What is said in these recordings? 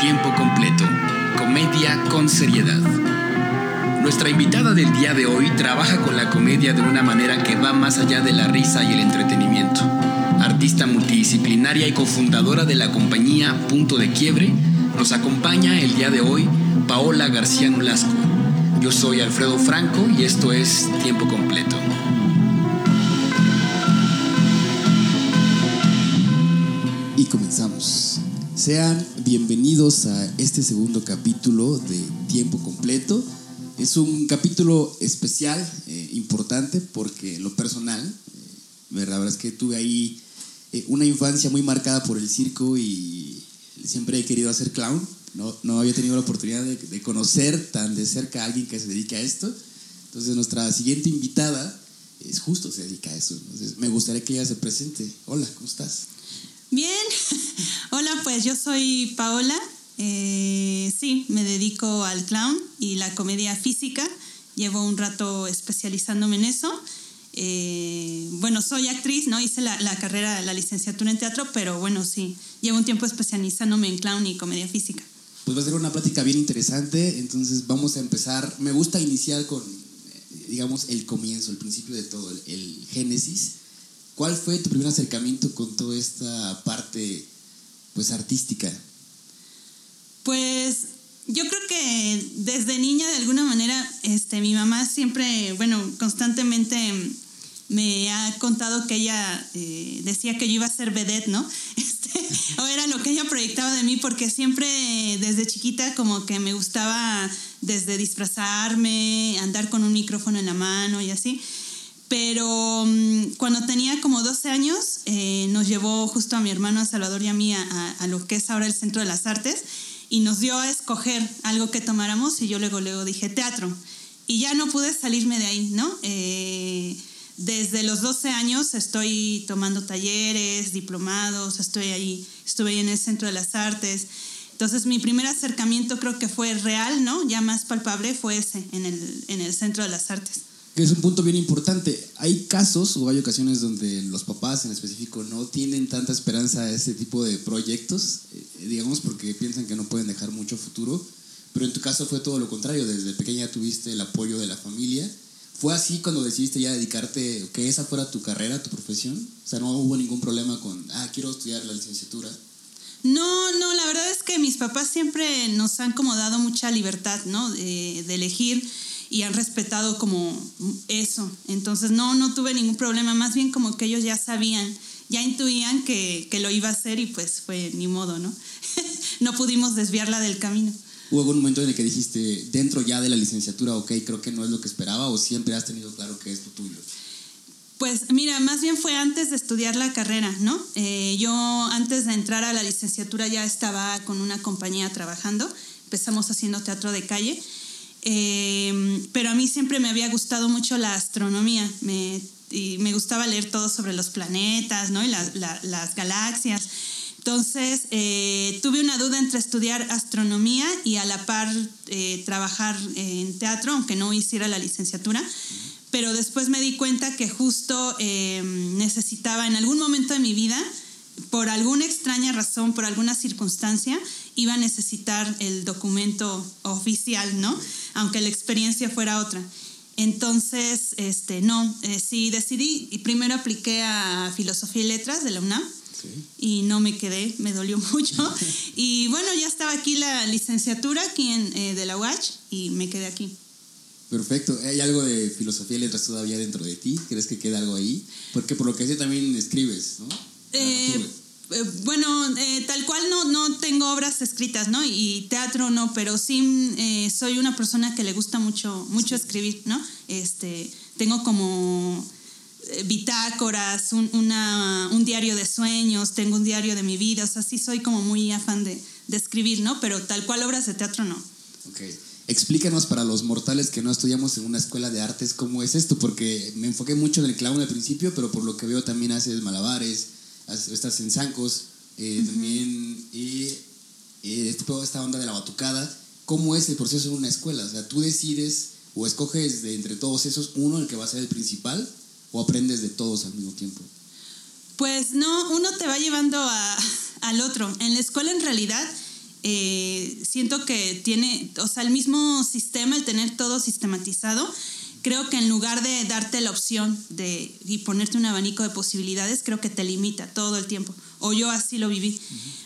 Tiempo completo. Comedia con seriedad. Nuestra invitada del día de hoy trabaja con la comedia de una manera que va más allá de la risa y el entretenimiento. Artista multidisciplinaria y cofundadora de la compañía Punto de Quiebre, nos acompaña el día de hoy Paola García Nolasco. Yo soy Alfredo Franco y esto es Tiempo Completo. Y comenzamos. Sean bienvenidos a este segundo capítulo de Tiempo Completo. Es un capítulo especial, eh, importante, porque lo personal, eh, la verdad es que tuve ahí eh, una infancia muy marcada por el circo y siempre he querido hacer clown. No, no había tenido la oportunidad de, de conocer tan de cerca a alguien que se dedica a esto. Entonces nuestra siguiente invitada es justo se dedica a eso. Entonces me gustaría que ella se presente. Hola, ¿cómo estás? Bien, hola, pues yo soy Paola. Eh, sí, me dedico al clown y la comedia física. Llevo un rato especializándome en eso. Eh, bueno, soy actriz, ¿no? Hice la, la, carrera, la licenciatura en teatro, pero bueno, sí, llevo un tiempo especializándome en clown y comedia física. Pues va a ser una plática bien interesante, entonces vamos a empezar. Me gusta iniciar con, digamos, el comienzo, el principio de todo, el génesis. ¿Cuál fue tu primer acercamiento con toda esta parte, pues, artística? Pues yo creo que desde niña, de alguna manera, este, mi mamá siempre, bueno, constantemente me ha contado que ella eh, decía que yo iba a ser vedette, ¿no? Este, o era lo que ella proyectaba de mí, porque siempre desde chiquita como que me gustaba desde disfrazarme, andar con un micrófono en la mano y así. Pero um, cuando tenía como 12 años, eh, nos llevó justo a mi hermano, a Salvador y a mí a, a, lo que es ahora el Centro de las Artes y nos dio a escoger algo que tomáramos y yo luego, luego dije teatro. Y ya no pude salirme de ahí, ¿no? Eh, desde los 12 años estoy tomando talleres, diplomados, estoy ahí, estuve ahí en el Centro de las Artes. Entonces mi primer acercamiento creo que fue real, ¿no? Ya más palpable fue ese, en el, en el Centro de las Artes que es un punto bien importante. Hay casos o hay ocasiones donde los papás en específico no tienen tanta esperanza a este tipo de proyectos, eh, digamos porque piensan que no pueden dejar mucho futuro, pero en tu caso fue todo lo contrario, desde pequeña tuviste el apoyo de la familia. ¿Fue así cuando decidiste ya dedicarte, que esa fuera tu carrera, tu profesión? O sea, no hubo ningún problema con, ah, quiero estudiar la licenciatura. No, no, la verdad es que mis papás siempre nos han como dado mucha libertad, ¿no? De, de elegir y han respetado como eso. Entonces no, no tuve ningún problema, más bien como que ellos ya sabían, ya intuían que, que lo iba a hacer y pues fue ni modo, ¿no? no pudimos desviarla del camino. ¿Hubo algún momento en el que dijiste, dentro ya de la licenciatura, ok, creo que no es lo que esperaba o siempre has tenido claro que es lo tuyo? Pues mira, más bien fue antes de estudiar la carrera, ¿no? Eh, yo antes de entrar a la licenciatura ya estaba con una compañía trabajando, empezamos haciendo teatro de calle eh, pero a mí siempre me había gustado mucho la astronomía. Me, y me gustaba leer todo sobre los planetas ¿no? y la, la, las galaxias. Entonces eh, tuve una duda entre estudiar astronomía y a la par eh, trabajar en teatro, aunque no hiciera la licenciatura. Pero después me di cuenta que justo eh, necesitaba en algún momento de mi vida por alguna extraña razón, por alguna circunstancia, iba a necesitar el documento oficial, ¿no? Aunque la experiencia fuera otra. Entonces, este, no, eh, sí decidí y primero apliqué a Filosofía y Letras de la UNAM sí. y no me quedé, me dolió mucho. y bueno, ya estaba aquí la licenciatura aquí en, eh, de la UACH y me quedé aquí. Perfecto. ¿Hay algo de filosofía y letras todavía dentro de ti? ¿Crees que queda algo ahí? Porque por lo que sé también escribes, ¿no? Eh, bueno, eh, tal cual no, no tengo obras escritas, ¿no? Y teatro no, pero sí eh, soy una persona que le gusta mucho, mucho escribir, ¿no? Este, tengo como bitácoras, un, una, un diario de sueños, tengo un diario de mi vida, o sea, sí soy como muy afán de, de escribir, ¿no? Pero tal cual obras de teatro no. Ok. Explícanos para los mortales que no estudiamos en una escuela de artes cómo es esto, porque me enfoqué mucho en el clown al principio, pero por lo que veo también haces malabares, estás en zancos, eh, uh -huh. también, y eh, toda esta onda de la batucada. ¿Cómo es el proceso en una escuela? O sea, tú decides o escoges de entre todos esos uno el que va a ser el principal o aprendes de todos al mismo tiempo. Pues no, uno te va llevando a, al otro. En la escuela en realidad eh, siento que tiene, o sea, el mismo sistema, el tener todo sistematizado, creo que en lugar de darte la opción de y ponerte un abanico de posibilidades, creo que te limita todo el tiempo. O yo así lo viví.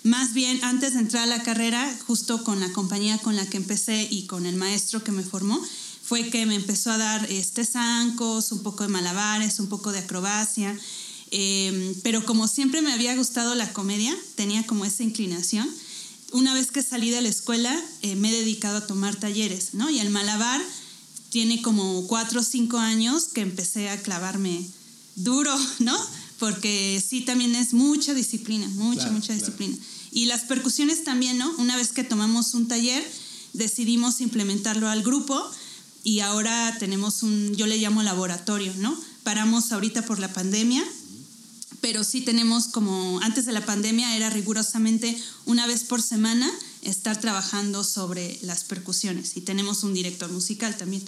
Más bien, antes de entrar a la carrera, justo con la compañía con la que empecé y con el maestro que me formó, fue que me empezó a dar este zancos, un poco de malabares, un poco de acrobacia. Em, pero como siempre me había gustado la comedia, tenía como esa inclinación. Una vez que salí de la escuela, eh, me he dedicado a tomar talleres, ¿no? Y el malabar tiene como cuatro o cinco años que empecé a clavarme duro, ¿no? Porque sí también es mucha disciplina, mucha, mucha disciplina. Y las percusiones también, ¿no? Una vez que tomamos un taller, decidimos implementarlo al grupo y ahora tenemos un, yo le llamo laboratorio, ¿no? Paramos ahorita por la pandemia, pero sí tenemos como, antes de la pandemia era rigurosamente una vez por semana estar trabajando sobre las percusiones y tenemos un director musical también.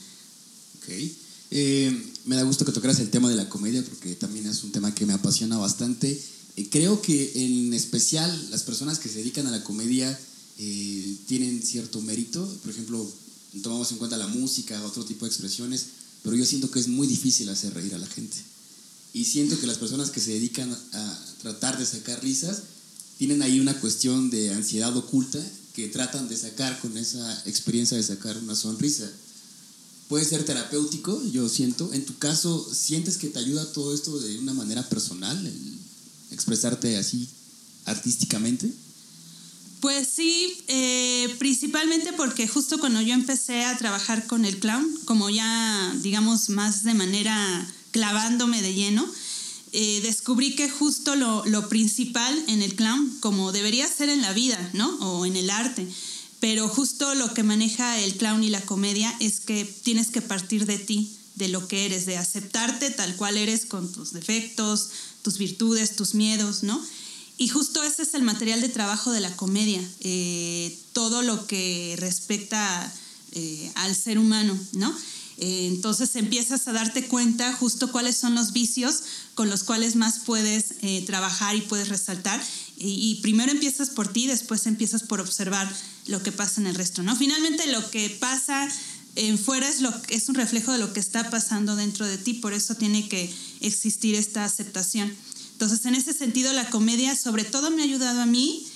Eh, me da gusto que tocaras el tema de la comedia porque también es un tema que me apasiona bastante. Eh, creo que en especial las personas que se dedican a la comedia eh, tienen cierto mérito. Por ejemplo, tomamos en cuenta la música, otro tipo de expresiones, pero yo siento que es muy difícil hacer reír a la gente. Y siento que las personas que se dedican a tratar de sacar risas tienen ahí una cuestión de ansiedad oculta que tratan de sacar con esa experiencia de sacar una sonrisa puede ser terapéutico, yo siento. En tu caso, ¿sientes que te ayuda todo esto de una manera personal, expresarte así artísticamente? Pues sí, eh, principalmente porque justo cuando yo empecé a trabajar con el clown, como ya digamos más de manera clavándome de lleno, eh, descubrí que justo lo, lo principal en el clown, como debería ser en la vida, ¿no? O en el arte, pero justo lo que maneja el clown y la comedia es que tienes que partir de ti, de lo que eres, de aceptarte tal cual eres con tus defectos, tus virtudes, tus miedos, ¿no? Y justo ese es el material de trabajo de la comedia, eh, todo lo que respecta eh, al ser humano, ¿no? Eh, entonces empiezas a darte cuenta justo cuáles son los vicios con los cuales más puedes trabajar y puedes resaltar. Y, y primero empiezas por ti, después empiezas por observar lo que pasa en el resto, ¿no? Finalmente lo que pasa en fuera es, lo, es un reflejo de lo que está pasando dentro de ti, por eso tiene que existir esta aceptación. Entonces, en ese sentido, la comedia sobre todo me ha ayudado a mí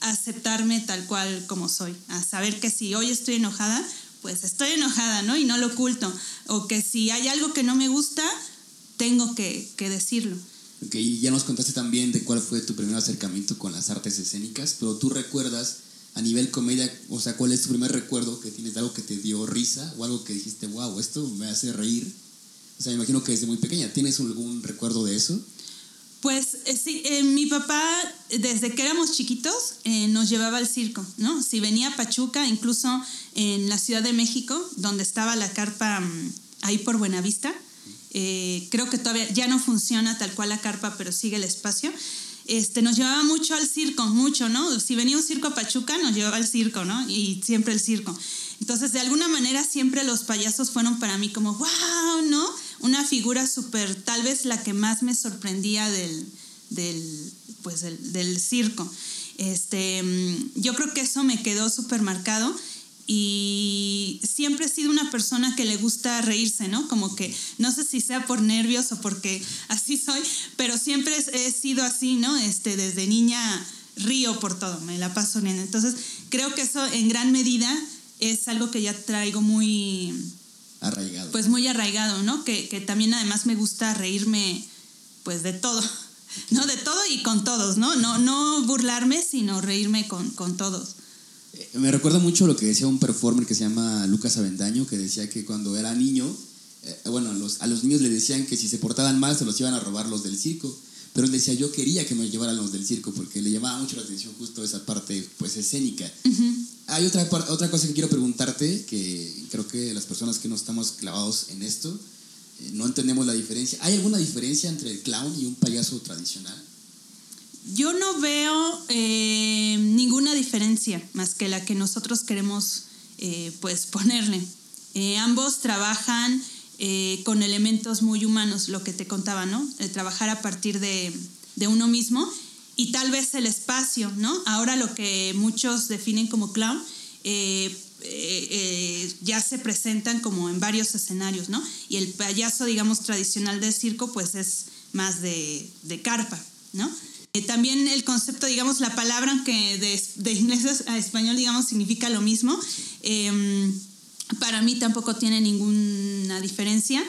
a aceptarme tal cual como soy, a saber que si hoy estoy enojada, pues estoy enojada, ¿no? Y no lo oculto. O que si hay algo que no me gusta, tengo que, que decirlo. Ok, ya nos contaste también de cuál fue tu primer acercamiento con las artes escénicas, pero tú recuerdas a nivel comedia, o sea, ¿cuál es tu primer recuerdo que tienes de algo que te dio risa o algo que dijiste, wow, esto me hace reír? O sea, me imagino que desde muy pequeña, ¿tienes algún recuerdo de eso? Pues eh, sí, eh, mi papá, desde que éramos chiquitos, eh, nos llevaba al circo, ¿no? Si venía a Pachuca, incluso en la Ciudad de México, donde estaba la carpa mm, ahí por Buenavista, creo que todavía ya no funciona tal cual la carpa, pero sigue el espacio este, nos llevaba mucho al circo, mucho, ¿no? Si venía un circo a Pachuca, nos llevaba al circo, ¿no? Y siempre el circo. Entonces, de alguna manera, siempre los payasos fueron para mí como, wow, ¿no? Una figura súper, tal vez la que más me sorprendía del, del pues, del, del circo. Este, mm, yo creo que eso me quedó súper marcado y siempre he sido una persona que le gusta reírse, ¿no? Como que no sé si sea por nervios o porque así soy, pero siempre he sido así, ¿no? Este, desde niña río por todo, me la paso bien. Entonces, creo que eso en gran medida es algo que ya traigo muy arraigado. Pues muy arraigado, ¿no? Que, que también además me gusta reírme pues de todo. ¿no? De todo y con todos, ¿no? No, no burlarme, sino reírme con, con todos. Me recuerda mucho lo que decía un performer que se llama Lucas Avendaño, que decía que cuando era niño, eh, bueno, a los, a los niños le decían que si se portaban mal se los iban a robar los del circo. Pero él decía, yo quería que me llevaran los del circo porque le llamaba mucho la atención justo esa parte pues escénica. Hay otra, otra cosa que quiero preguntarte, que creo que las personas que no estamos clavados en esto, eh, no entendemos la diferencia. ¿Hay alguna diferencia entre el clown y un payaso tradicional? Yo no veo eh, ninguna diferencia más que la que nosotros queremos eh, pues ponerle. Eh, ambos trabajan con elementos muy humanos, lo que te contaba, ¿no? trabajar a partir de, uno mismo y tal vez el espacio, ¿no? Ahora lo que muchos definen como clown, eh, eh, eh, ya se presentan como en varios escenarios, ¿no? Y el payaso, digamos, tradicional del circo, pues es más de, de carpa, ¿no? También el concepto, digamos, la palabra que de, de, inglés a español, digamos, significa lo mismo. Em, para mí tampoco tiene ninguna diferencia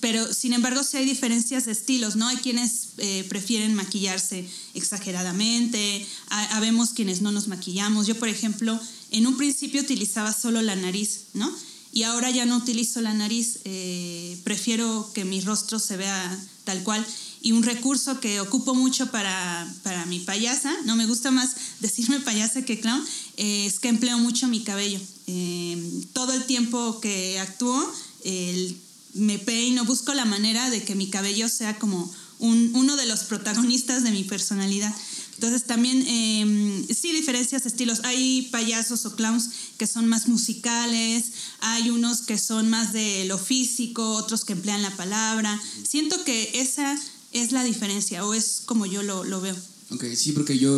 pero sin embargo sí hay diferencias de estilos, ¿no? Hay quienes eh, prefieren maquillarse exageradamente, habemos quienes no nos maquillamos. Yo, por ejemplo, en un principio utilizaba solo la nariz, ¿no? Y ahora ya no utilizo la nariz, eh, prefiero que mi rostro se vea tal cual. Y un recurso que ocupo mucho para, para mi payasa, no me gusta más decirme payasa que clown, eh, es que empleo mucho mi cabello. todo el tiempo que actúo, el me peino, busco la manera de que mi cabello sea como uno de los protagonistas de mi personalidad. Entonces también em, sí diferencias estilos. Hay payasos o clowns que son más musicales, hay unos que son más de lo físico, otros que emplean la palabra. Siento que esa es la diferencia o es como yo lo, lo veo. Ok, sí, porque yo,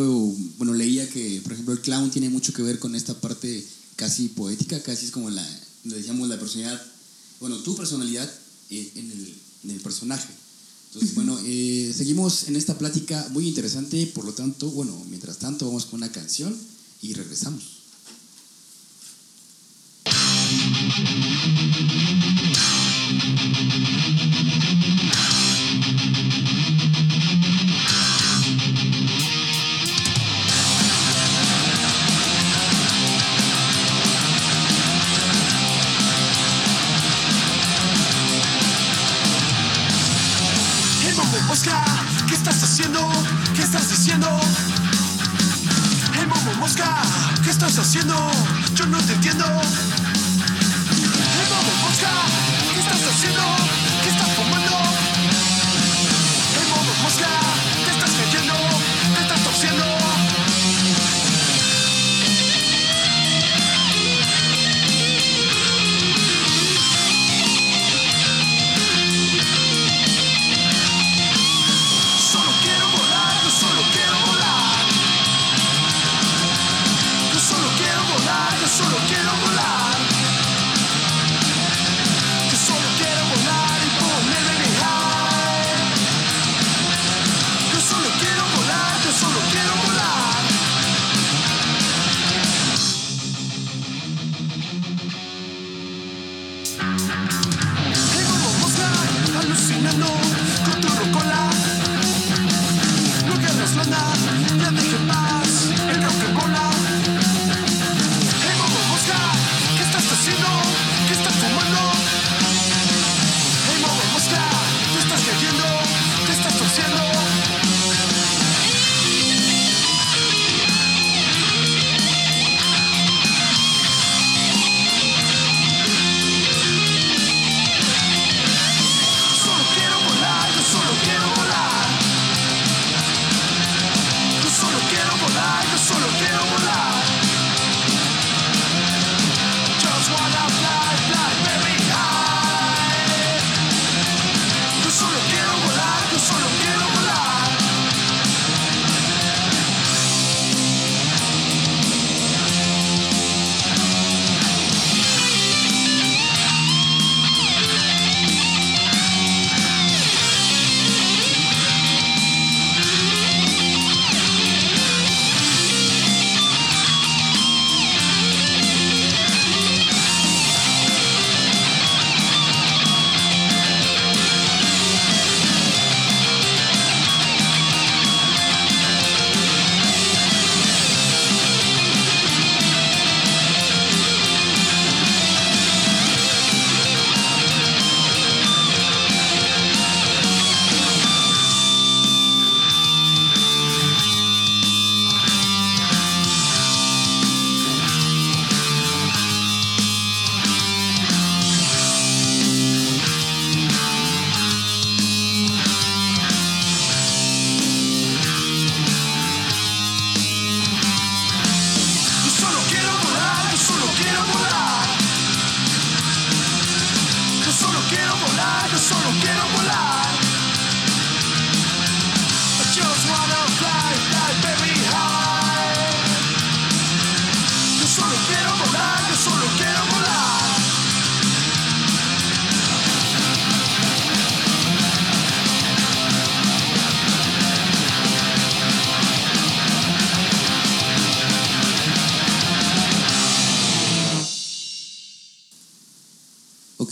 bueno, leía que, por ejemplo, el clown tiene mucho que ver con esta parte casi poética, casi es como la, le decíamos, la personalidad bueno, tu personalidad eh, en, el, personaje. Entonces, bueno, eh, seguimos en esta plática muy interesante, por lo tanto, bueno, mientras tanto vamos con una canción y regresamos.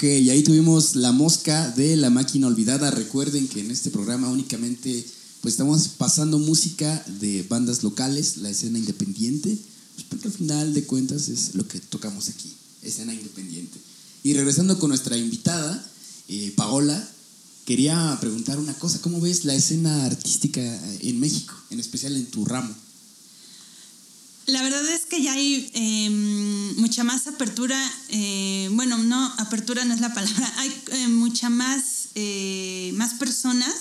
Ok, y ahí tuvimos La Mosca de La Máquina Olvidada. Recuerden que en este programa únicamente pues estamos pasando música de bandas locales, la escena independiente, pues porque al final de cuentas es lo que tocamos aquí, escena independiente. Y regresando con nuestra invitada, eh, Paola, quería preguntar una cosa, ¿cómo ves la escena artística en México, en especial en tu ramo? La verdad es que ya hay em, mucha más apertura, eh, bueno, no, apertura no es la palabra, hay eh, mucha más, eh, más personas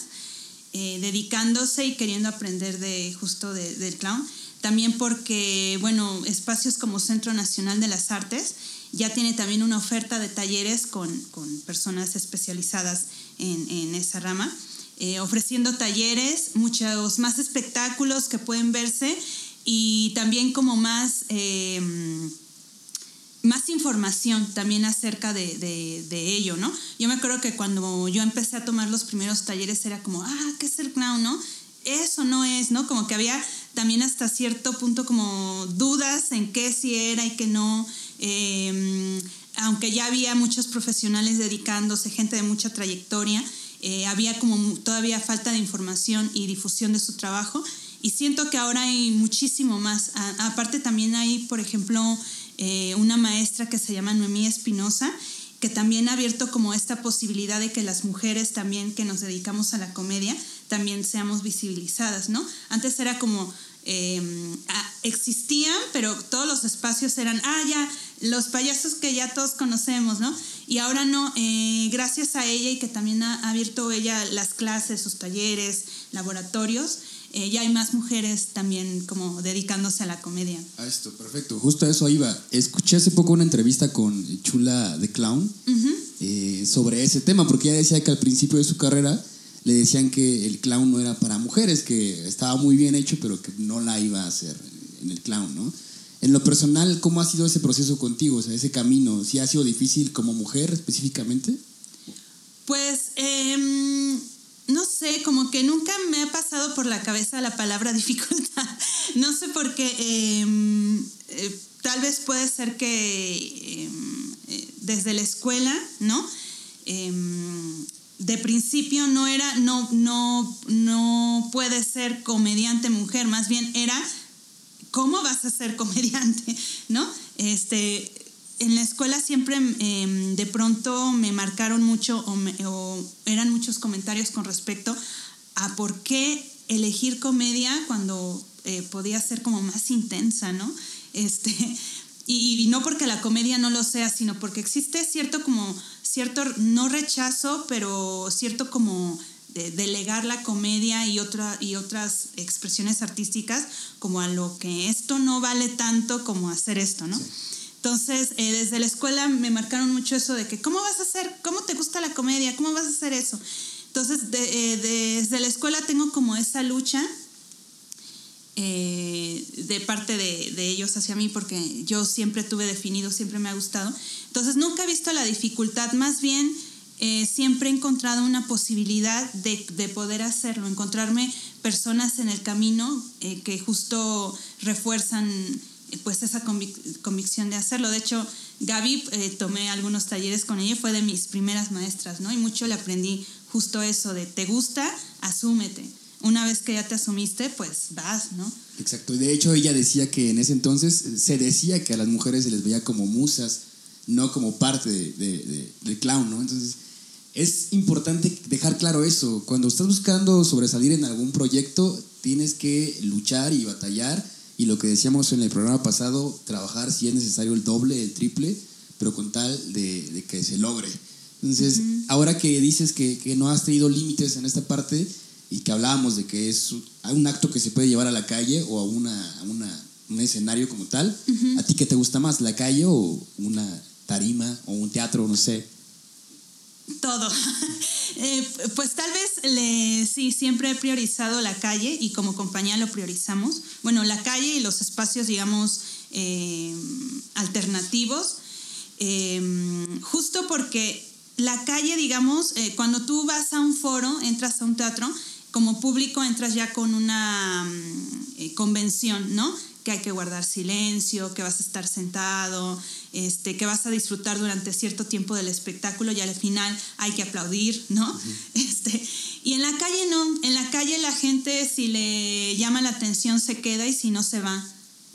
dedicándose y queriendo aprender de justo del clown. También porque, bueno, espacios como Centro Nacional de las Artes ya tiene también una oferta de talleres con, personas especializadas en, en esa rama, ofreciendo talleres, muchos más espectáculos que pueden verse y también como más, em, más información también acerca de, ello, ¿no? Yo me acuerdo que cuando yo empecé a tomar los primeros talleres era como, ah, ¿qué es el clown, no? Eso no es, ¿no? Como que había también hasta cierto punto como dudas en qué sí era y qué no. Em, aunque ya había muchos profesionales dedicándose, gente de mucha trayectoria, eh, había como todavía falta de información y difusión de su trabajo. Y siento que ahora hay muchísimo más. aparte también hay, por ejemplo, eh, una maestra que se llama Noemí Espinosa, que también ha abierto como esta posibilidad de que las mujeres también que nos dedicamos a la comedia también seamos visibilizadas, ¿no? Antes era como, em, existían, pero todos los espacios eran, ah, ya, los payasos que ya todos conocemos, ¿no? Y ahora no, eh, gracias a ella y que también ha abierto ella las clases, sus talleres, laboratorios, eh, ya hay más mujeres también como dedicándose a la comedia. A esto, perfecto. Justo a eso iba. Escuché hace poco una entrevista con Chula de Clown eh, sobre ese tema, porque ella decía que al principio de su carrera le decían que el clown no era para mujeres, que estaba muy bien hecho, pero que no la iba a hacer en el clown, ¿no? En lo personal, ¿cómo ha sido ese proceso contigo? O sea, ese camino, ¿sí ha sido difícil como mujer específicamente? Pues eh, no sé, como que nunca me ha pasado por la cabeza la palabra dificultad. No sé por qué. Em, eh, tal vez puede ser que em, eh, desde la escuela, ¿no? Em, de principio no era, no, no, no puede ser comediante mujer, más bien era cómo vas a ser comediante, ¿no? Este, en la escuela siempre em, de pronto me marcaron mucho o, eran muchos comentarios con respecto a por qué elegir comedia cuando eh, podía ser como más intensa, ¿no? Este, y, no porque la comedia no lo sea, sino porque existe cierto como, cierto, no rechazo, pero cierto como de delegar la comedia y, otra, y otras expresiones artísticas como a lo que esto no vale tanto como hacer esto, ¿no? Entonces, eh, desde la escuela me marcaron mucho eso de que, ¿cómo vas a hacer? ¿Cómo te gusta la comedia? ¿Cómo vas a hacer eso? Entonces, eh, desde la escuela tengo como esa lucha eh, de parte de, de, ellos hacia mí, porque yo siempre tuve definido, siempre me ha gustado. Entonces, nunca he visto la dificultad, más bien siempre he encontrado una posibilidad de, de, poder hacerlo, encontrarme personas en el camino que justo refuerzan pues esa convicción de hacerlo. De hecho, Gaby, eh, tomé algunos talleres con ella, fue de mis primeras maestras, ¿no? Y mucho le aprendí justo eso de, te gusta, asúmete. Una vez que ya te asumiste, pues vas, ¿no? Exacto. De hecho ella decía que en ese entonces se decía que a las mujeres se les veía como musas, no como parte de, del clown, ¿no? Entonces es importante dejar claro eso. Cuando estás buscando sobresalir en algún proyecto, tienes que luchar y batallar y lo que decíamos en el programa pasado, trabajar si es necesario el doble, el triple, pero con tal de, que se logre. Entonces, ahora que dices que, que, no has tenido límites en esta parte y que hablábamos de que es un acto que se puede llevar a la calle o a, una, una un escenario como tal, ¿a ti qué te gusta más, la calle o una tarima o un teatro, no sé? Todo. Eh, pues tal vez sí, siempre he priorizado la calle y como compañía lo priorizamos. Bueno, la calle y los espacios, digamos, eh, alternativos, eh, justo porque la calle, digamos, cuando tú vas a un foro, entras a un teatro, como público entras ya con una convención, ¿no? Que hay que guardar silencio, que vas a estar sentado, este, que vas a disfrutar durante cierto tiempo del espectáculo y al final hay que aplaudir, ¿no? este, y en la calle no, en la calle la gente si le llama la atención se queda y si no se va.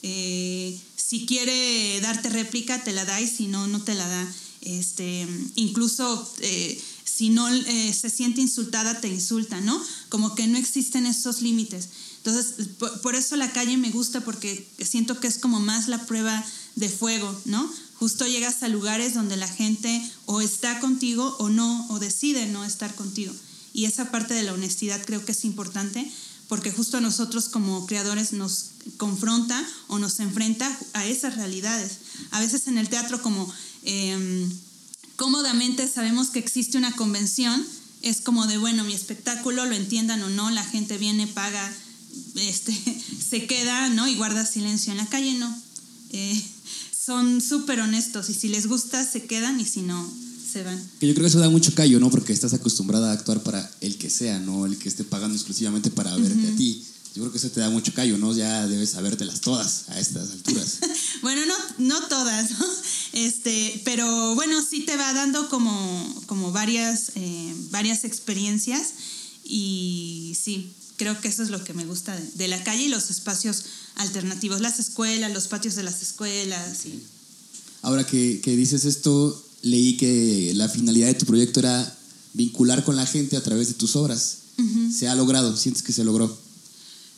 Eh, si quiere darte réplica, te la da y si no, no te la da. Este, incluso eh, si no eh, se siente insultada, te insulta, ¿no? Como que no existen esos límites. Entonces, por, eso la calle me gusta porque siento que es como más la prueba de fuego, ¿no? Justo llegas a lugares donde la gente o está contigo o no, o decide no estar contigo. Y esa parte de la honestidad creo que es importante porque justo a nosotros como creadores nos confronta o nos enfrenta a esas realidades. A veces en el teatro como em, cómodamente sabemos que existe una convención, es como de, bueno, mi espectáculo, lo entiendan o no, la gente viene, paga, este, se queda, ¿no? Y guarda silencio. En la calle no. Eh, son súper honestos y si les gusta se quedan y si no, se van. Que yo creo que eso da mucho callo, ¿no? Porque estás acostumbrada a actuar para el que sea, ¿no? El que esté pagando exclusivamente para verte a ti. Yo creo que eso te da mucho callo, ¿no? Ya debes sabértelas todas a estas alturas. bueno, no, no todas, ¿no? Este, pero bueno, sí te va dando como, como varias, eh, varias experiencias y sí, creo que eso es lo que me gusta de, la calle y los espacios alternativos, las escuelas, los patios de las escuelas. Ahora que, dices esto, leí que la finalidad de tu proyecto era vincular con la gente a través de tus obras. ¿Se ha logrado? ¿Sientes que se logró?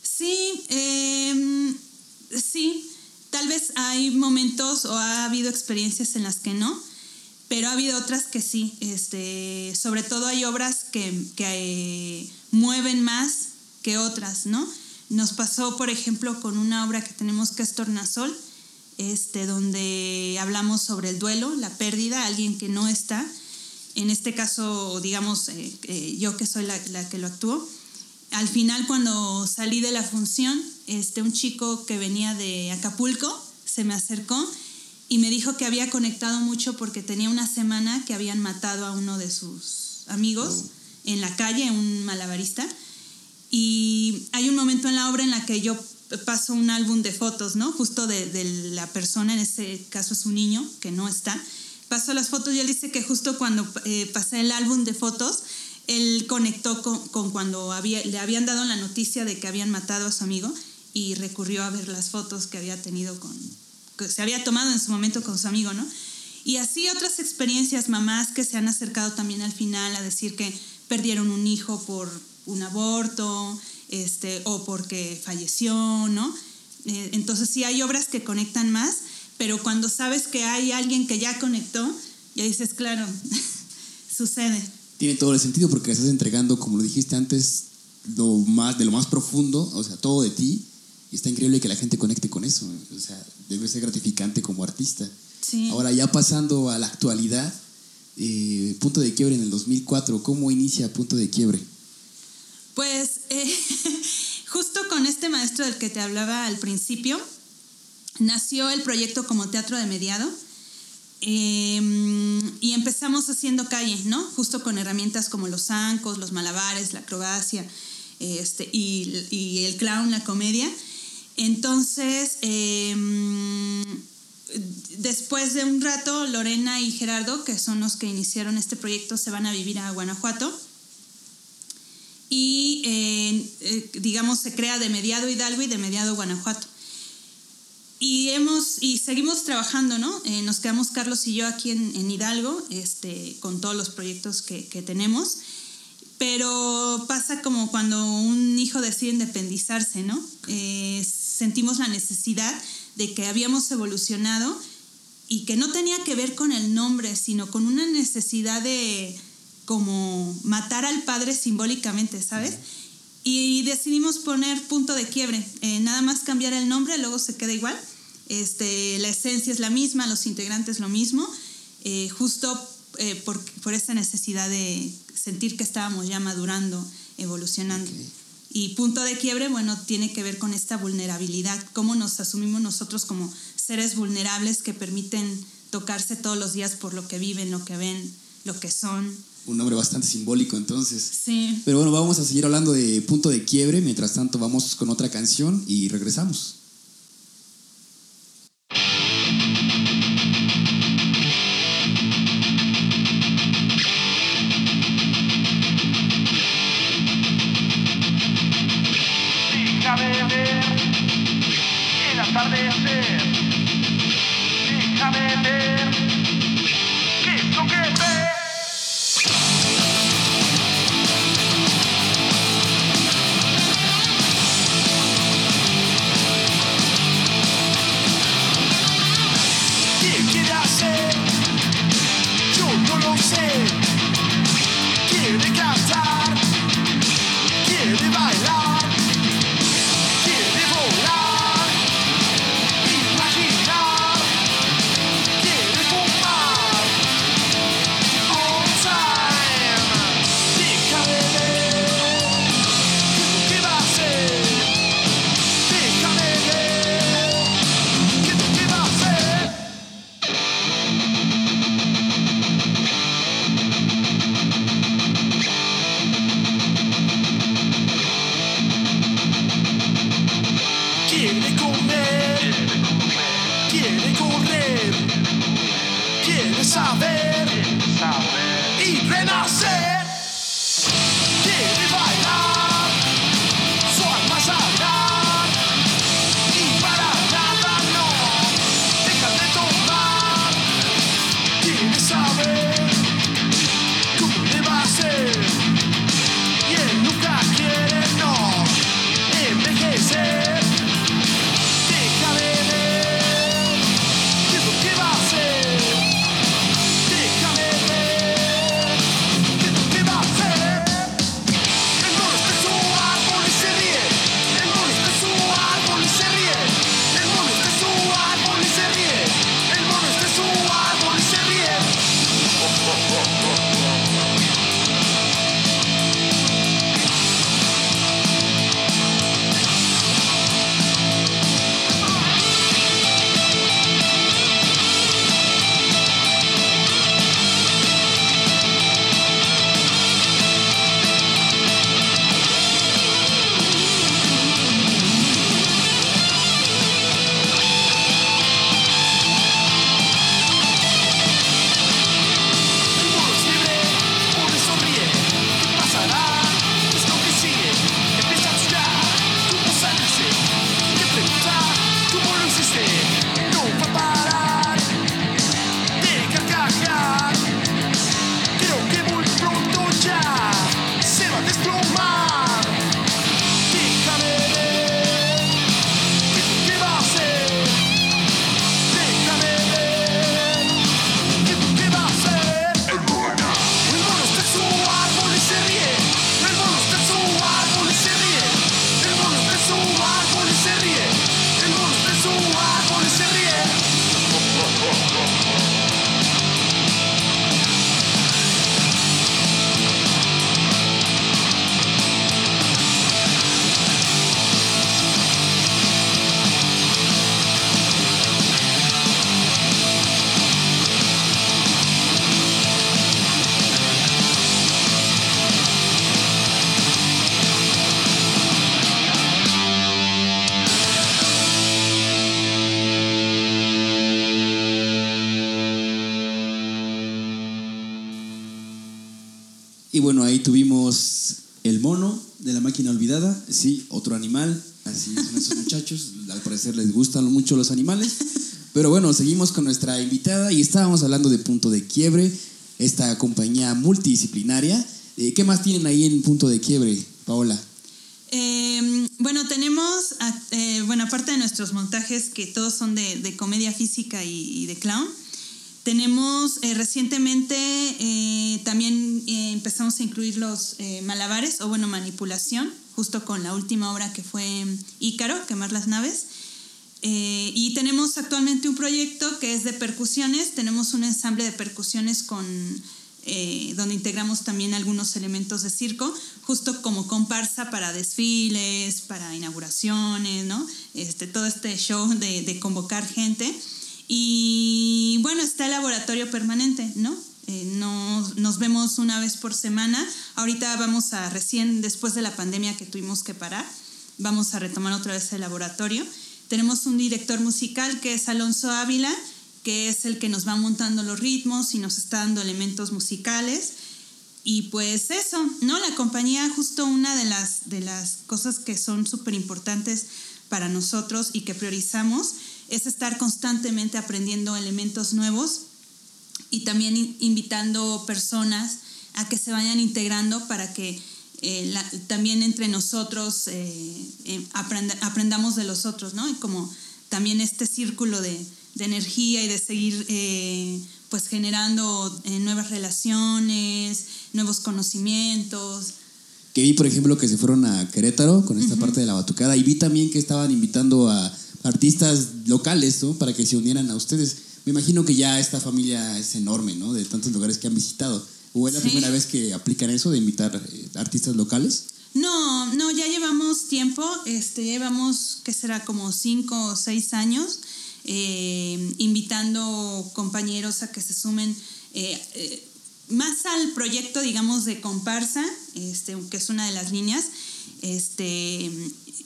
Sí, em, sí. Tal vez hay momentos o ha habido experiencias en las que no, pero ha habido otras que sí. Este, sobre todo hay obras que, que eh, mueven más que otras, ¿no? Nos pasó, por ejemplo, con una obra que tenemos que es Tornasol, este, donde hablamos sobre el duelo, la pérdida, alguien que no está. En este caso, digamos, eh, eh, yo que soy la, la, que lo actúo. Al final, cuando salí de la función, este, un chico que venía de Acapulco se me acercó y me dijo que había conectado mucho porque tenía una semana que habían matado a uno de sus amigos en la calle, un malabarista y hay un momento en la obra en la que yo paso un álbum de fotos, ¿no? Justo de, la persona, en ese caso es un niño que no está. Paso las fotos y él dice que justo cuando eh, pasé el álbum de fotos, él conectó con, cuando había, le habían dado la noticia de que habían matado a su amigo y recurrió a ver las fotos que había tenido con, que se había tomado en su momento con su amigo, ¿no? Y así otras experiencias, mamás que se han acercado también al final a decir que perdieron un hijo por un aborto, este, o porque falleció, ¿no? Eh, entonces sí hay obras que conectan más, pero cuando sabes que hay alguien que ya conectó, ya dices, claro, sucede. Tiene todo el sentido porque estás entregando, como lo dijiste antes, lo más, de lo más profundo, o sea, todo de ti, y está increíble que la gente conecte con eso, o sea, debe ser gratificante como artista. Sí. Ahora ya pasando a la actualidad, eh, Punto de Quiebre en el 2004, ¿cómo inicia Punto de Quiebre? Pues eh, justo con este maestro del que te hablaba al principio, nació el proyecto como teatro de mediado. Em, y empezamos haciendo calle, ¿no? Justo con herramientas como los zancos, los malabares, la acrobacia este, y, el clown, la comedia. Entonces, em, después de un rato, Lorena y Gerardo, que son los que iniciaron este proyecto, se van a vivir a Guanajuato y eh, eh, digamos se crea de mediado Hidalgo y de mediado Guanajuato. Y, hemos, y seguimos trabajando, ¿no? Eh, nos quedamos Carlos y yo aquí en, Hidalgo, este, con todos los proyectos que, que, tenemos, pero pasa como cuando un hijo decide independizarse, ¿no? sentimos la necesidad de que habíamos evolucionado y que no tenía que ver con el nombre, sino con una necesidad de, como matar al padre simbólicamente, ¿sabes? Y decidimos poner punto de quiebre, eh, nada más cambiar el nombre, luego se queda igual. Este, la esencia es la misma, los integrantes lo mismo, eh, justo eh, por, por, esa necesidad de sentir que estábamos ya madurando, evolucionando. Y punto de quiebre, bueno, tiene que ver con esta vulnerabilidad, cómo nos asumimos nosotros como seres vulnerables que permiten tocarse todos los días por lo que viven, lo que ven, lo que son un nombre bastante simbólico entonces. Sí. Pero bueno, vamos a seguir hablando de punto de quiebre. Mientras tanto, vamos con otra canción y regresamos. Y bueno, ahí tuvimos el mono de la máquina olvidada, sí, otro animal, así son esos muchachos, al parecer les gustan mucho los animales. Pero bueno, seguimos con nuestra invitada y estábamos hablando de Punto de Quiebre, esta compañía multidisciplinaria. Eh, ¿Qué más tienen ahí en Punto de Quiebre, Paola? Eh, bueno, tenemos, eh, bueno, aparte de nuestros montajes que todos son de, de comedia física y, y de clown, tenemos eh, recientemente eh, también eh, empezamos a incluir los eh, malabares o bueno, manipulación, justo con la última obra que fue Ícaro, quemar las naves. Eh, y tenemos actualmente un proyecto que es de percusiones. Tenemos un ensamble de percusiones con, eh, donde integramos también algunos elementos de circo, justo como comparsa para desfiles, para inauguraciones, ¿no? Este, todo este show de, de convocar gente. Y bueno, está el laboratorio permanente, ¿no? Eh, no- nos vemos una vez por semana. Ahorita vamos a, recién después de la pandemia que tuvimos que parar, vamos a retomar otra vez el laboratorio. Tenemos un director musical que es Alonso Ávila, que es el que nos va montando los ritmos y nos está dando elementos musicales. Y pues eso, ¿no? La compañía, justo una de las, de las cosas que son súper importantes para nosotros y que priorizamos es estar constantemente aprendiendo elementos nuevos y también in- invitando personas a que se vayan integrando para que eh, la- también entre nosotros eh, eh, aprenda- aprendamos de los otros, ¿no? Y como también este círculo de, de energía y de seguir eh, pues generando eh, nuevas relaciones, nuevos conocimientos. Que vi, por ejemplo, que se fueron a Querétaro con esta parte de la batucada y vi también que estaban invitando a artistas locales, ¿no? Para que se unieran a ustedes. Me imagino que ya esta familia es enorme, ¿no? De tantos lugares que han visitado. ¿O es la Sí. primera vez que aplican eso de invitar eh, artistas locales? No, no, ya llevamos tiempo, este, llevamos, ¿qué será? Como cinco o seis años, eh, invitando compañeros a que se sumen eh, más al proyecto, digamos, de comparsa, este, que es una de las líneas, Este,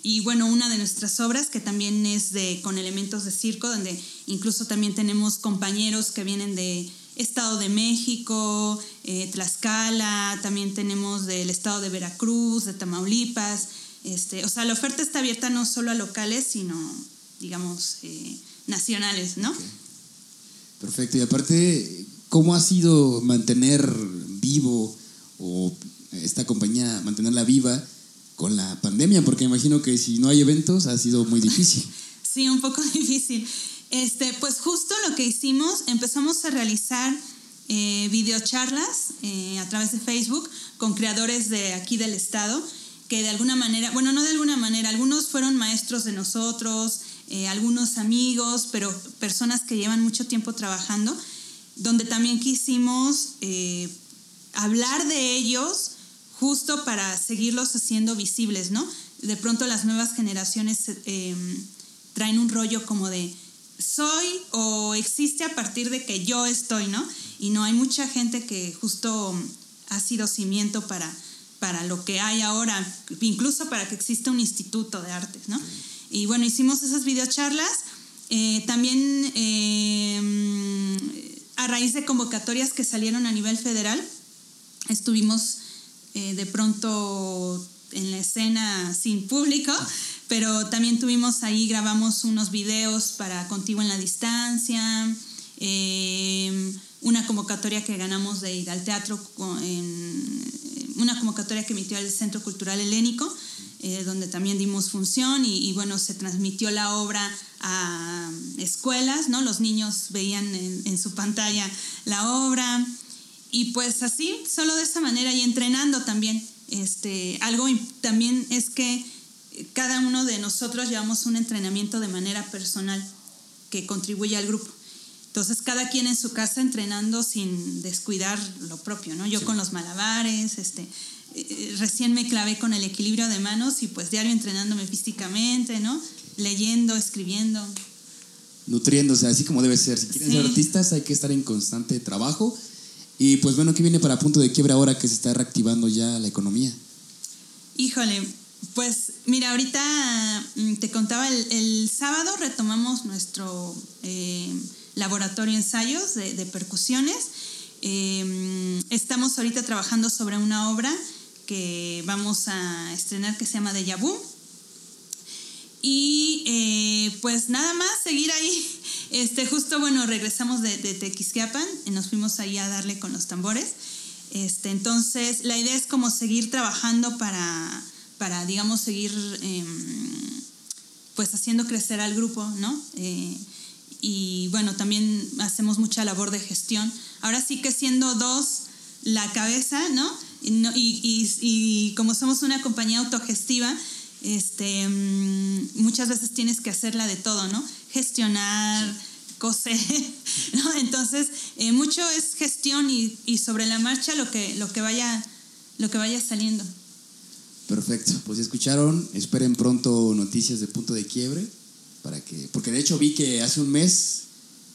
y bueno, una de nuestras obras que también es de con elementos de circo, donde incluso también tenemos compañeros que vienen de Estado de México, eh, Tlaxcala, también tenemos del estado de Veracruz, de Tamaulipas. Este, o sea, la oferta está abierta no solo a locales, sino, digamos, eh, nacionales, ¿no? Perfecto. Y aparte, ¿cómo ha sido mantener vivo o esta compañía, mantenerla viva con la pandemia? Porque imagino que si no hay eventos ha sido muy difícil. Sí, un poco difícil. Este, pues justo lo que hicimos, empezamos a realizar eh, videocharlas eh, a través de Facebook con creadores de aquí del estado, que de alguna manera, bueno, no de alguna manera, algunos fueron maestros de nosotros, eh, algunos amigos, pero personas que llevan mucho tiempo trabajando, donde también quisimos eh, hablar de ellos justo para seguirlos haciendo visibles, ¿no? De pronto las nuevas generaciones eh, traen un rollo como de soy o existe a partir de que yo estoy, ¿no? Y no hay mucha gente que justo ha sido cimiento para, para lo que hay ahora, incluso para que exista un instituto de artes, ¿no? Y bueno, hicimos esas videocharlas. Eh, también eh, a raíz de convocatorias que salieron a nivel federal, estuvimos eh, de pronto en la escena sin público, pero también tuvimos ahí, grabamos unos videos para Contigo en la Distancia, eh, una convocatoria que ganamos de ir al teatro, una convocatoria que emitió el Centro Cultural Helénico, eh, donde también dimos función y, bueno, se transmitió la obra a escuelas, ¿no? Los niños veían en su pantalla la obra y pues así, solo de esa manera y entrenando también. Este, algo también es que cada uno de nosotros llevamos un entrenamiento de manera personal que contribuye al grupo. Entonces, cada quien en su casa entrenando sin descuidar lo propio, ¿no? Yo sí. con los malabares, este, eh, recién me clavé con el equilibrio de manos y pues diario entrenándome físicamente, ¿no? Leyendo, escribiendo. Nutriéndose, así como debe ser. Si quieren sí. ser artistas hay que estar en constante trabajo. Y pues bueno, ¿qué viene para punto de quiebra ahora que se está reactivando ya la economía? Híjole, pues mira, ahorita te contaba, el, sábado retomamos nuestro eh, laboratorio ensayos de, percusiones. Eh, estamos ahorita trabajando sobre una obra que vamos a estrenar que se llama Deja Vu. Y eh, pues nada más, seguir ahí. Este, justo, bueno, regresamos de, de Tequisquiapan y nos fuimos ahí a darle con los tambores. Este, entonces, la idea es como seguir trabajando para, para digamos, seguir eh, pues haciendo crecer al grupo, ¿no? Eh, y bueno, también hacemos mucha labor de gestión. Ahora sí que siendo dos la cabeza, ¿no? Y, y, y como somos una compañía autogestiva, este, muchas veces tienes que hacerla de todo, ¿no? Gestionar, sí. coser, ¿no? Entonces, eh, mucho es gestión y, y, sobre la marcha lo que, lo, que vaya, lo que vaya saliendo. Perfecto, pues ya escucharon, esperen pronto noticias de punto de quiebre, para que, porque de hecho vi que hace un mes,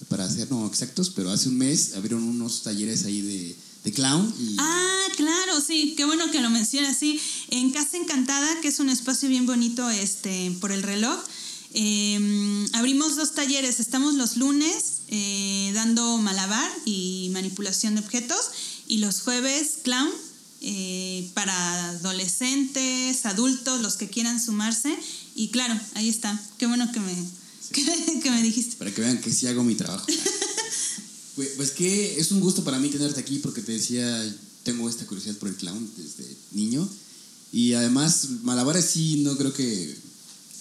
para ser no exactos, pero hace un mes abrieron unos talleres ahí de, de clown. Y... Ah, claro, sí, qué bueno que lo mencionas, sí. En Casa Encantada, que es un espacio bien bonito este, por el reloj, eh, abrimos dos talleres. Estamos los lunes eh, dando malabar y manipulación de objetos y los jueves clown eh, para adolescentes, adultos, los que quieran sumarse. Y claro, ahí está. Qué bueno que me, que me dijiste. Para que vean que sí hago mi trabajo. Pues, que es un gusto para mí tenerte aquí porque te decía, tengo esta curiosidad por el clown desde niño. Y además, malabares sí, no creo que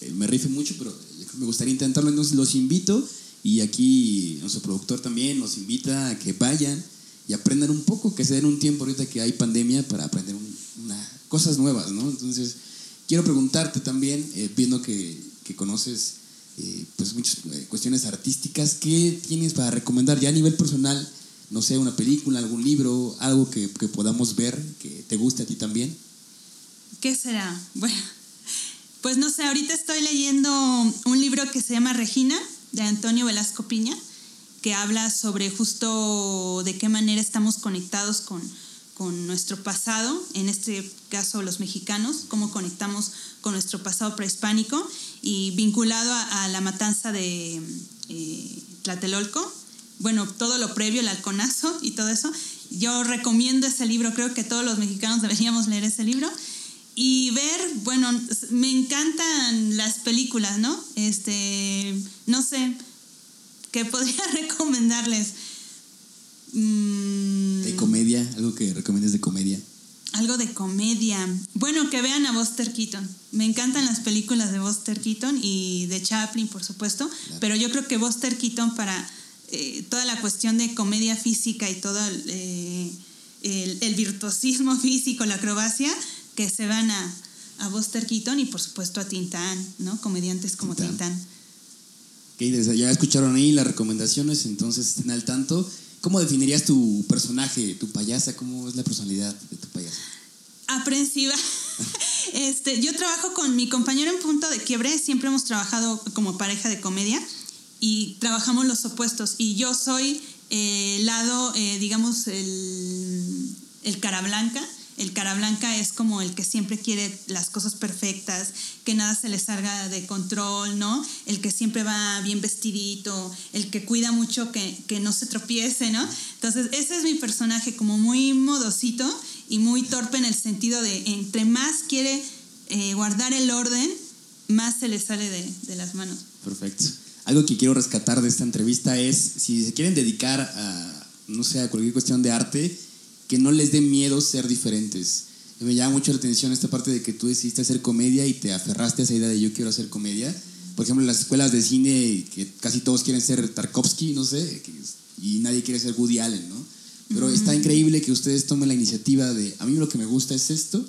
eh, me rife mucho, pero me gustaría intentarlo. Entonces los invito y aquí nuestro productor también nos invita a que vayan y aprendan un poco, que se den un tiempo ahorita que hay pandemia para aprender un, cosas nuevas, ¿no? Entonces, quiero preguntarte también, eh, viendo que, que conoces eh, pues muchas eh, cuestiones artísticas. ¿Qué tienes para recomendar ya a nivel personal? No sé, una película, algún libro, algo que, que podamos ver que te guste a ti también. ¿Qué será? Bueno, pues no sé, ahorita estoy leyendo un libro que se llama Regina, de Antonio Velasco Piña, que habla sobre justo de qué manera estamos conectados con, con nuestro pasado, en este caso los mexicanos, cómo conectamos con nuestro pasado prehispánico y vinculado a, la matanza de eh, Tlatelolco, bueno, todo lo previo, el halconazo y todo eso. Yo recomiendo ese libro, creo que todos los mexicanos deberíamos leer ese libro y ver, bueno, me encantan las películas, ¿no? Este, no sé, ¿qué podría recomendarles? ¿De comedia? ¿Algo que recomiendes de comedia? Algo de comedia. Bueno, que vean a Buster Keaton. Me encantan las películas de Buster Keaton y de Chaplin, por supuesto, pero yo creo que Buster Keaton para eh, toda la cuestión de comedia física y todo eh, el, virtuosismo físico, la acrobacia, que se van a, a Buster Keaton y por supuesto a Tintán, ¿no? Comediantes como Tintán. Tintán. ya escucharon ahí las recomendaciones, entonces estén al tanto. ¿Cómo definirías tu personaje, tu payasa? ¿Cómo es la personalidad de tu payasa? Aprensiva. este, yo trabajo con mi compañero en punto de quiebre, siempre hemos trabajado como pareja de comedia y trabajamos los opuestos. Y yo soy el eh, lado, eh, digamos, el, el cara blanca el cara blanca es como el que siempre quiere las cosas perfectas, que nada se le salga de control, ¿no? El que siempre va bien vestidito, el que cuida mucho que, no se tropiece, ¿no? Entonces, ese es mi personaje, como muy modosito y muy torpe en el sentido de entre más quiere eh, guardar el orden, más se le sale de, de las manos. Perfecto. Algo que quiero rescatar de esta entrevista es, si se quieren dedicar a, no sé, a cualquier cuestión de arte, que no les dé miedo ser diferentes. Me llama mucho la atención esta parte de que tú decidiste hacer comedia y te aferraste a esa idea de yo quiero hacer comedia. Por ejemplo, en las escuelas de cine, que casi todos quieren ser Tarkovsky, no sé, y nadie quiere ser Woody Allen, ¿no? Pero está increíble que ustedes tomen la iniciativa de, a mí lo que me gusta es esto,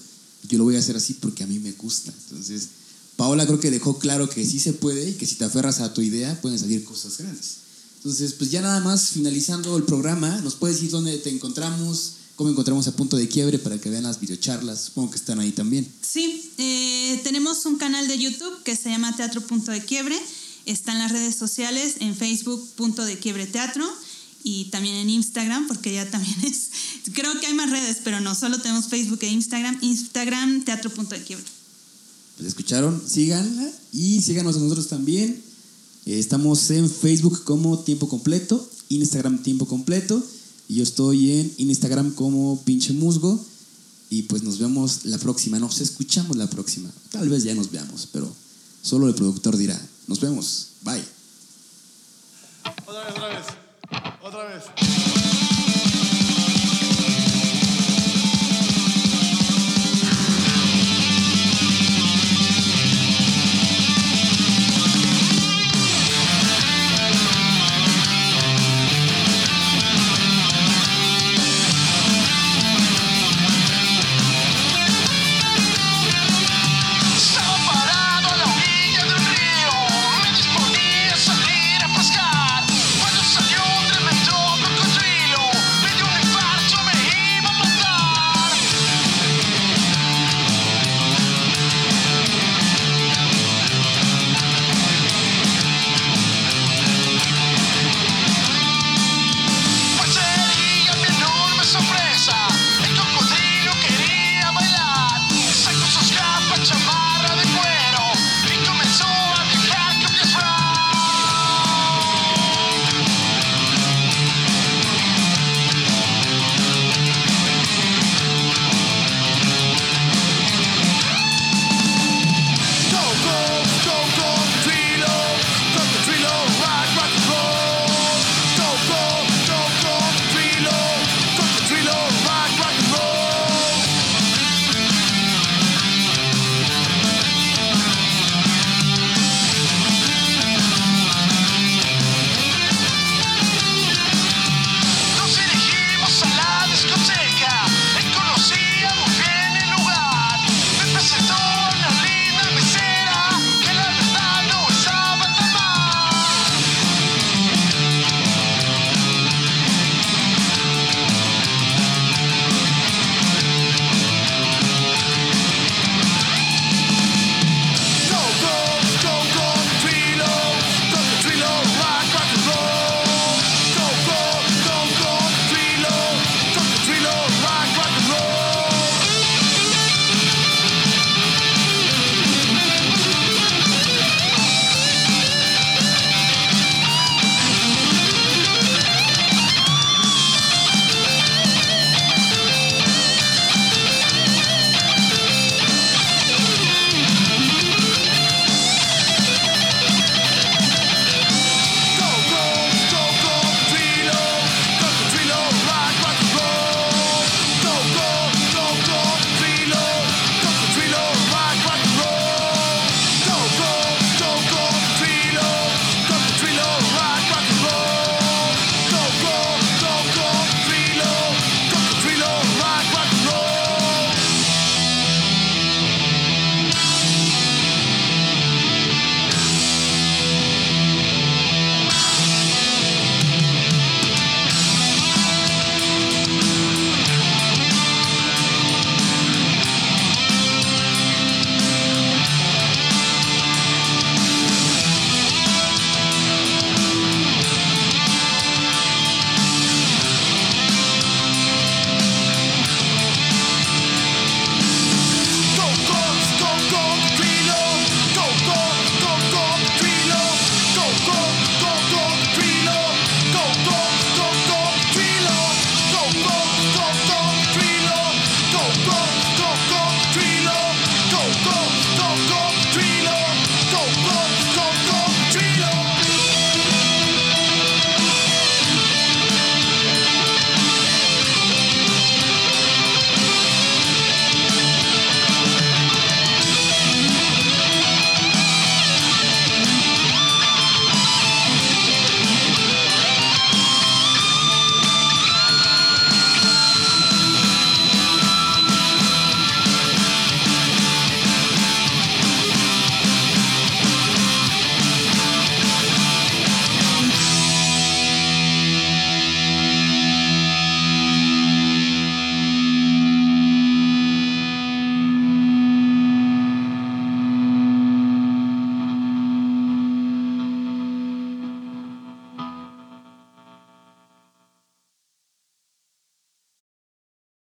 yo lo voy a hacer así porque a mí me gusta. Entonces, Paola creo que dejó claro que sí se puede y que si te aferras a tu idea pueden salir cosas grandes. Entonces, pues ya nada más finalizando el programa, ¿nos puedes decir dónde te encontramos? Cómo encontramos a punto de quiebre para que vean las videocharlas. Supongo que están ahí también. Sí, eh, tenemos un canal de YouTube que se llama Teatro Punto de Quiebre. Está en las redes sociales, en Facebook Punto de Quiebre Teatro y también en Instagram, porque ya también es, creo que hay más redes, pero no, solo tenemos Facebook e Instagram. Instagram Teatro Punto de Quiebre. Pues escucharon, síganla y síganos a nosotros también. Eh, estamos en Facebook como Tiempo Completo, Instagram Tiempo Completo y yo estoy en Instagram como pinche musgo. Y pues nos vemos la próxima. Nos escuchamos la próxima. Tal vez ya nos veamos, pero solo el productor dirá. Nos vemos. Bye. Otra vez, otra vez. Otra vez.